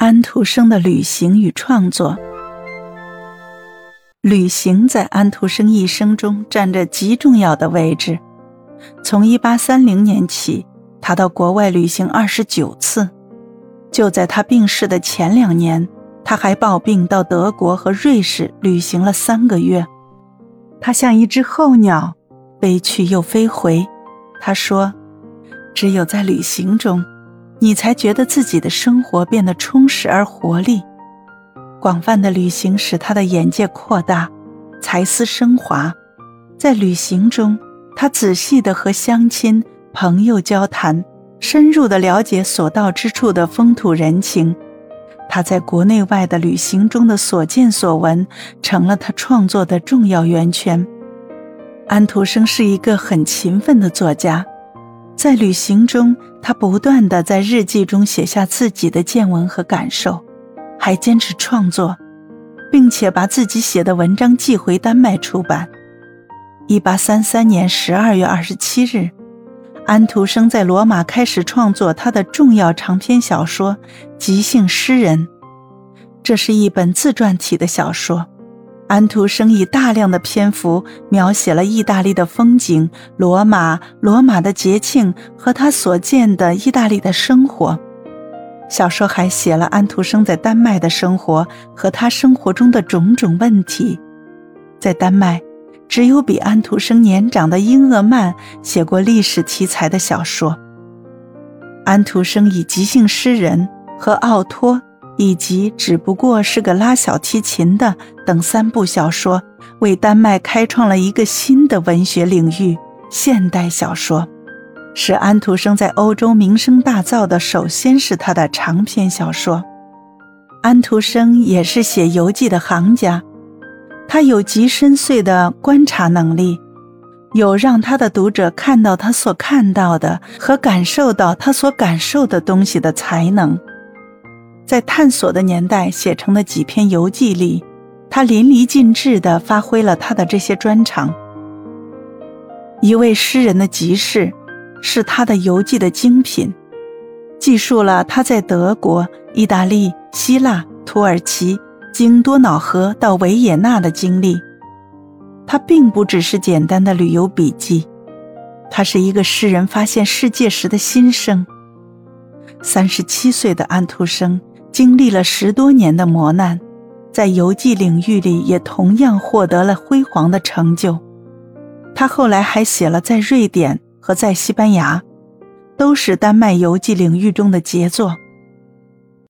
安徒生的旅行与创作。旅行在安徒生一生中占着极重要的位置。从1830年起，他到国外旅行二十九次。就在他病逝的前两年，他还抱病到德国和瑞士旅行了三个月。他像一只候鸟，飞去又飞回。他说：“只有在旅行中。”你才觉得自己的生活变得充实而活力。广泛的旅行使他的眼界扩大，才思升华。在旅行中，他仔细地和乡亲、朋友交谈，深入地了解所到之处的风土人情。他在国内外的旅行中的所见所闻，成了他创作的重要源泉。安徒生是一个很勤奋的作家。在旅行中，他不断地在日记中写下自己的见闻和感受，还坚持创作，并且把自己写的文章寄回丹麦出版。一八三三年十二月二十七日，安徒生在罗马开始创作他的重要长篇小说《即兴诗人》，这是一本自传体的小说。安徒生以大量的篇幅描写了意大利的风景、罗马、罗马的节庆和他所见的意大利的生活。小说还写了安徒生在丹麦的生活和他生活中的种种问题。在丹麦，只有比安徒生年长的英厄曼写过历史题材的小说。安徒生以即兴诗人和奥托。以及只不过是个拉小提琴的等三部小说，为丹麦开创了一个新的文学领域——现代小说，使安徒生在欧洲名声大噪的，首先是他的长篇小说。安徒生也是写游记的行家，他有极深邃的观察能力，有让他的读者看到他所看到的和感受到他所感受的东西的才能。在探索的年代写成的几篇游记里，他淋漓尽致地发挥了他的这些专长。一位诗人的集市，是他的游记的精品，记述了他在德国、意大利、希腊、土耳其经多瑙河到维也纳的经历。他并不只是简单的旅游笔记，他是一个诗人发现世界时的心声。三十七岁的安徒生。经历了十多年的磨难，在游记领域里也同样获得了辉煌的成就。他后来还写了在瑞典和在西班牙，都是丹麦游记领域中的杰作。